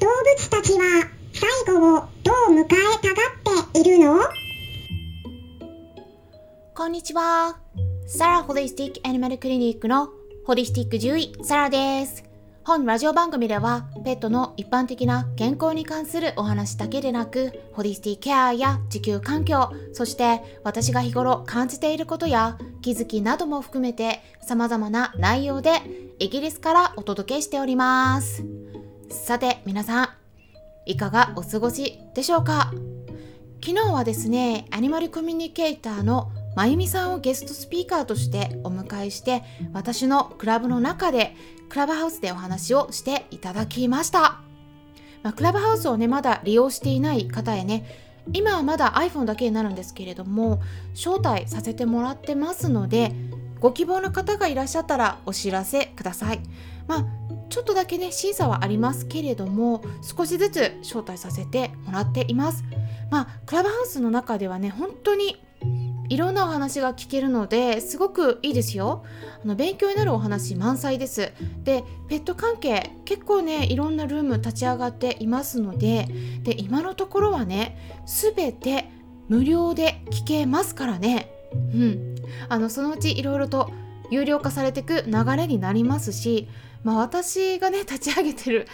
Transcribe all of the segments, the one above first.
動物たちは最後をどう迎えたがっているの？こんにちは。サラホリスティックアニマルクリニックのホリスティック獣医サラです。本ラジオ番組ではペットの一般的な健康に関するお話だけでなくホリスティケアや地球環境そして私が日頃感じていることや気づきなども含めて様々な内容でイギリスからお届けしておりますさて皆さんいかがお過ごしでしょうか？昨日はですねアニマルコミュニケーターのまゆみさんをゲストスピーカーとしてお迎えして私のクラブの中でクラブハウスでお話をしていただきました、まあ、クラブハウスをねまだ利用していない方へね今はまだ iPhone だけになるんですけれども招待させてもらってますのでご希望の方がいらっしゃったらお知らせください。まあちょっとだけね審査はありますけれども少しずつ招待させてもらっています。まあクラブハウスの中ではね本当にいろんなお話が聞けるのですごくいいですよ。あの勉強になるお話満載です。でペット関係結構ねいろんなルーム立ち上がっていますのでで今のところはね全て無料で聞けますからね。うん。あのそのうちいろいろと有料化されていく流れになりますしまあ私がね 立ち上げてる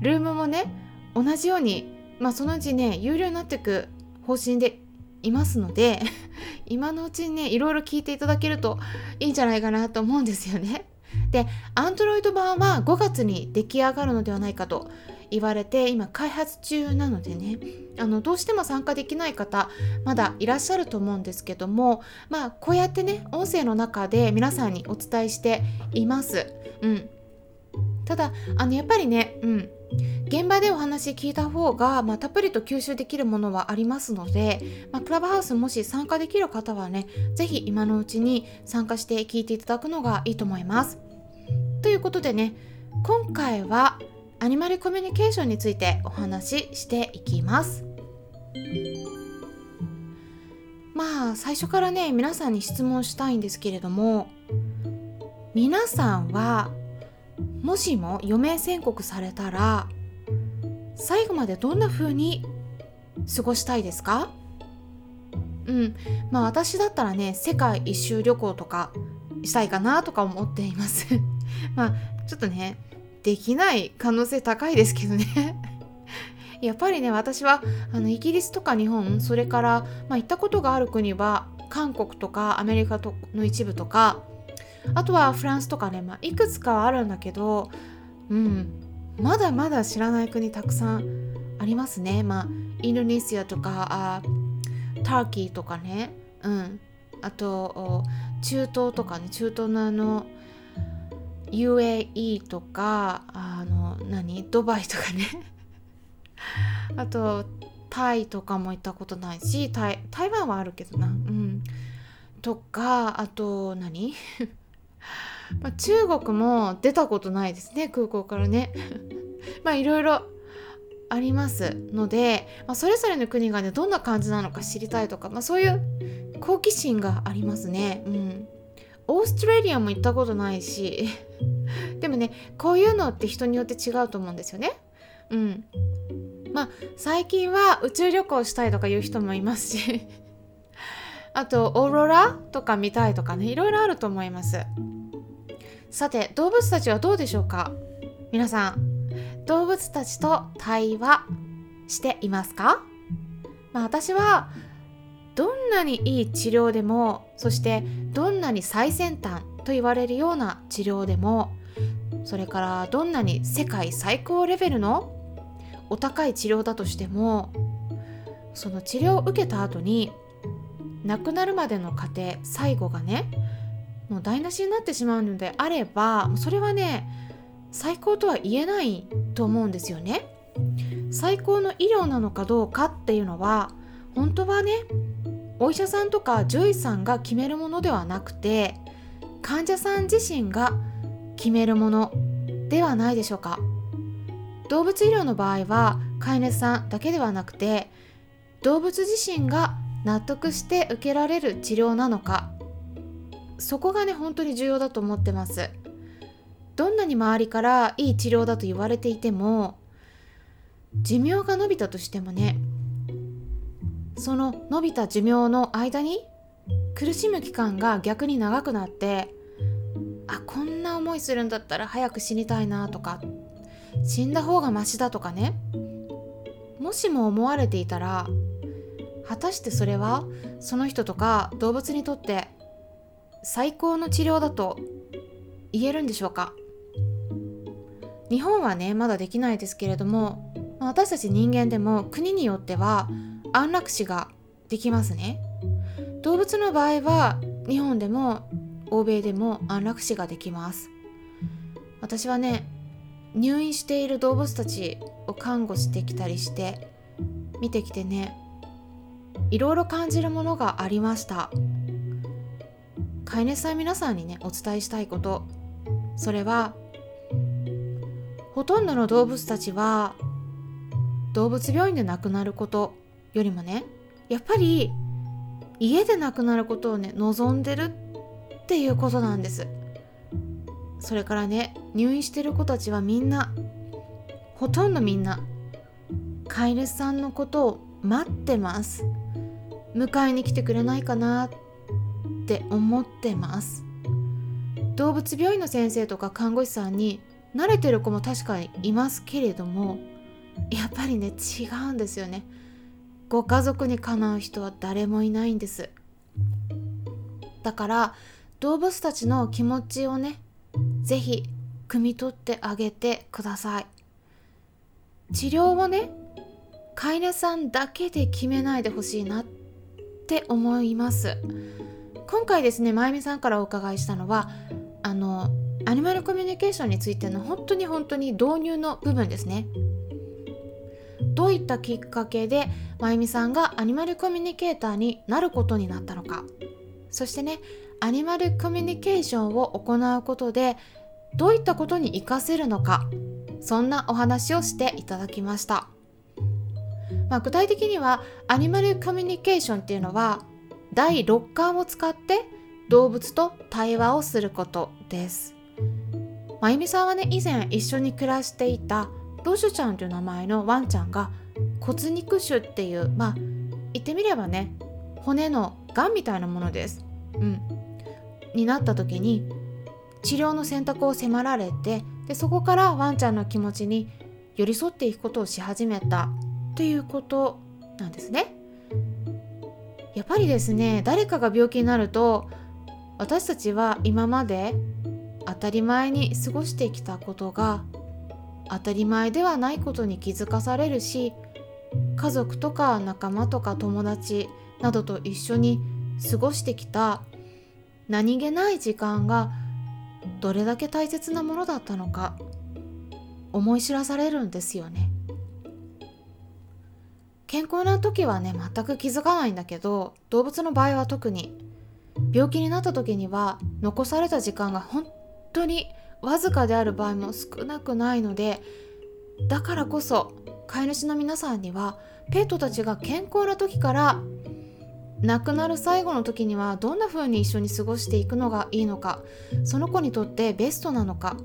ルームもね同じようにまあそのうちね有料になっていく方針でいますので 今のうちにねいろいろ聞いていただけるといいんじゃないかなと思うんですよね。で Android 版は5月に出来上がるのではないかと言われて今開発中なのでねあのどうしても参加できない方まだいらっしゃると思うんですけどもまあこうやってね音声の中で皆さんにお伝えしています。うん、ただあのやっぱりね、うん、現場でお話聞いた方が、まあ、たっぷりと吸収できるものはありますので、まあ、クラブハウスもし参加できる方はね是非今のうちに参加して聞いていただくのがいいと思います。ということでね今回はアニマルコミュニケーションについてお話ししていきます。まあ最初からね皆さんに質問したいんですけれども皆さんはもしも余命宣告されたら最後までどんな風に過ごしたいですか？うん。まあ私だったらね世界一周旅行とかしたいかなとか思っています。まあちょっとねできない可能性高いですけどね。やっぱりね私はあのイギリスとか日本それから、まあ、行ったことがある国は韓国とかアメリカとの一部とかあとはフランスとかね、まあ、いくつかあるんだけど、うん、まだまだ知らない国たくさんありますね。まあ、インドネシアとかあターキーとかね、うん、あと中東とかね。中東のあの UAE とかあの何？ドバイとかね。あとタイとかも行ったことないし台湾はあるけどな。うん。とかあと何？まあ、中国も出たことないですね空港からね。まあいろいろありますので、まあ、それぞれの国がねどんな感じなのか知りたいとか、まあ、そういう好奇心がありますね。うん。オーストラリアも行ったことないし でもねこういうのって人によって違うと思うんですよね。うん。まあ最近は宇宙旅行したいとかいう人もいますし。あとオーロラとか見たいとかねいろいろあると思います。さて動物たちはどうでしょうか？皆さん動物たちと対話していますか、まあ、私はどんなにいい治療でもそしてどんなに最先端と言われるような治療でもそれからどんなに世界最高レベルのお高い治療だとしてもその治療を受けた後に亡くなるまでの過程最後がねもう台無しになってしまうのであればそれはね最高とは言えないと思うんですよね。最高の医療なのかどうかっていうのは本当はねお医者さんとか獣医さんが決めるものではなくて患者さん自身が決めるものではないでしょうか。動物医療の場合は飼い主さんだけではなくて動物自身が納得して受けられる治療なのか。そこがね本当に重要だと思ってます。どんなに周りからいい治療だと言われていても寿命が伸びたとしてもねその伸びた寿命の間に苦しむ期間が逆に長くなってあこんな思いするんだったら早く死にたいなとか死んだ方がマシだとかねもしも思われていたら果たしてそれはその人とか動物にとって最高の治療だと言えるんでしょうか？日本はねまだできないですけれども私たち人間でも国によっては安楽死ができますね。動物の場合は日本でも欧米でも安楽死ができます。私はね入院している動物たちを看護してきたりして見てきてねいろいろ感じるものがありました。飼い主さん皆さんにねお伝えしたいこと。それはほとんどの動物たちは動物病院で亡くなることよりもねやっぱり家で亡くなることをね望んでるっていうことなんです。それからね入院してる子たちはみんなほとんどみんな飼い主さんのことを待ってます。迎えに来てくれないかなって思ってます。動物病院の先生とか看護師さんに慣れてる子も確かにいますけれどもやっぱりね違うんですよね。ご家族にかなう人は誰もいないんです。だから動物たちの気持ちをね是非汲み取ってあげてください。治療をね飼い主さんだけで決めないでほしいなってって思います。今回ですねまゆみさんからお伺いしたのはあのアニマルコミュニケーションについての本当に本当に導入の部分ですね。どういったきっかけでまゆみさんがアニマルコミュニケーターになることになったのか。そしてねアニマルコミュニケーションを行うことでどういったことに活かせるのか。そんなお話をしていただきました、まあ、具体的にはアニマルコミュニケーションっていうのは第6感を使って動物と対話をすることです。まゆみさんはね以前一緒に暮らしていたロシュちゃんという名前のワンちゃんが骨肉腫っていうまあ言ってみればね骨のがんみたいなものです。うん、になった時に治療の選択を迫られてでそこからワンちゃんの気持ちに寄り添っていくことをし始めた。っていうことなんですね。やっぱりですね誰かが病気になると私たちは今まで当たり前に過ごしてきたことが当たり前ではないことに気づかされるし家族とか仲間とか友達などと一緒に過ごしてきた何気ない時間がどれだけ大切なものだったのか思い知らされるんですよね健康な時はね全く気づかないんだけど動物の場合は特に。病気になった時には残された時間が本当にわずかである場合も少なくないのでだからこそ飼い主の皆さんにはペットたちが健康な時から亡くなる最後の時にはどんな風に一緒に過ごしていくのがいいのかその子にとってベストなのか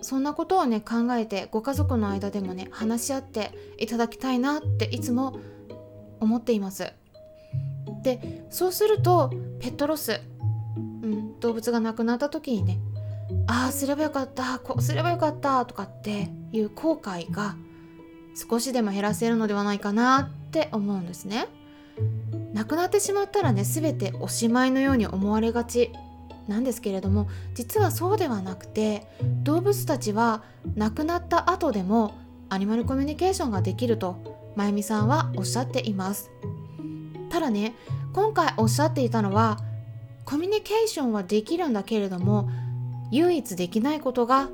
そんなことをね考えてご家族の間でもね話し合っていただきたいなっていつも思っています。でそうするとペットロス、うん、動物が亡くなった時にねああすればよかったこうすればよかったとかっていう後悔が少しでも減らせるのではないかなって思うんですね。亡くなってしまったらね全ておしまいのように思われがち。なんですけれども実はそうではなくて動物たちは亡くなった後でもアニマルコミュニケーションができるとまゆみさんはおっしゃっています。ただね今回おっしゃっていたのはコミュニケーションはできるんだけれども唯一できないことが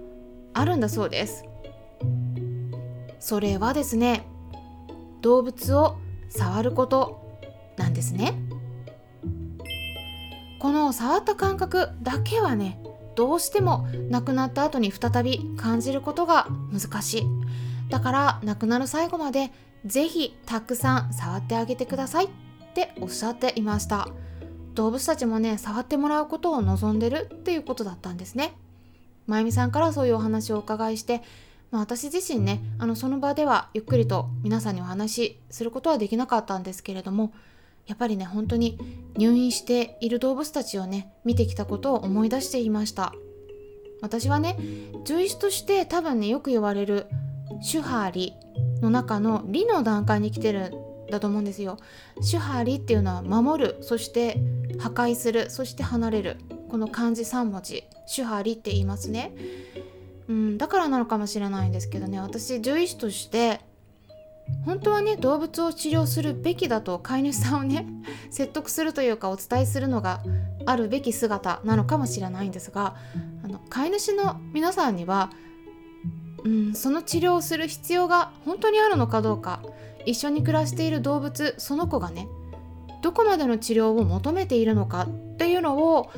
あるんだそうです。それはですね動物を触ることなんですね。この触った感覚だけはねどうしても亡くなった後に再び感じることが難しい。だから亡くなる最後までぜひたくさん触ってあげてください。っておっしゃっていました。動物たちもね触ってもらうことを望んでるっていうことだったんですね。まゆみさんからそういうお話をお伺いしてまあ、私自身ねあのその場ではゆっくりと皆さんにお話しすることはできなかったんですけれどもやっぱりね本当に入院している動物たちをね見てきたことを思い出していました。私はね獣医師として多分ねよく言われる手張りの中の理の段階に来てるんだと思うんですよ。手張りっていうのは守るそして破壊するそして離れるこの漢字3文字手張りって言いますね。うんだからなのかもしれないんですけどね私獣医師として本当はね動物を治療するべきだと飼い主さんをね 説得するというかお伝えするのがあるべき姿なのかもしれないんですがあの飼い主の皆さんには、うん、その治療をする必要が本当にあるのかどうか一緒に暮らしている動物その子がねどこまでの治療を求めているのかっていうのを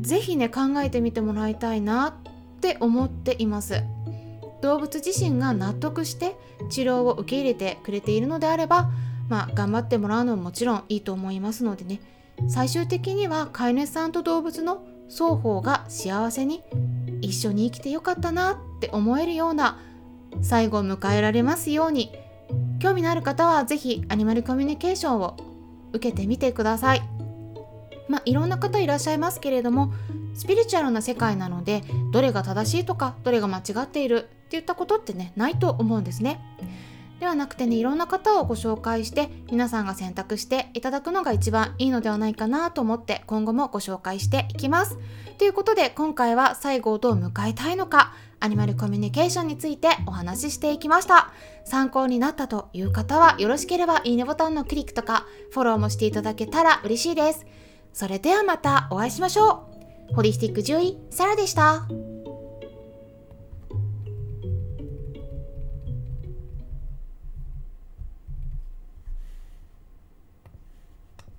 是非ね考えてみてもらいたいなって思っています。動物自身が納得して治療を受け入れてくれているのであれば、まあ、頑張ってもらうのももちろんいいと思いますのでね最終的には飼い主さんと動物の双方が幸せに一緒に生きてよかったなって思えるような最後を迎えられますように興味のある方は是非アニマルコミュニケーションを受けてみてください。まあ、いろんな方いらっしゃいますけれどもスピリチュアルな世界なのでどれが正しいとかどれが間違っているっていったことってねないと思うんですね。ではなくてねいろんな方をご紹介して皆さんが選択していただくのが一番いいのではないかなと思って今後もご紹介していきます。ということで今回は最後をどう迎えたいのかアニマルコミュニケーションについてお話ししていきました。参考になったという方はよろしければいいねボタンのクリックとかフォローもしていただけたら嬉しいです。それではまたお会いしましょう。ホリスティック獣医、サラでした。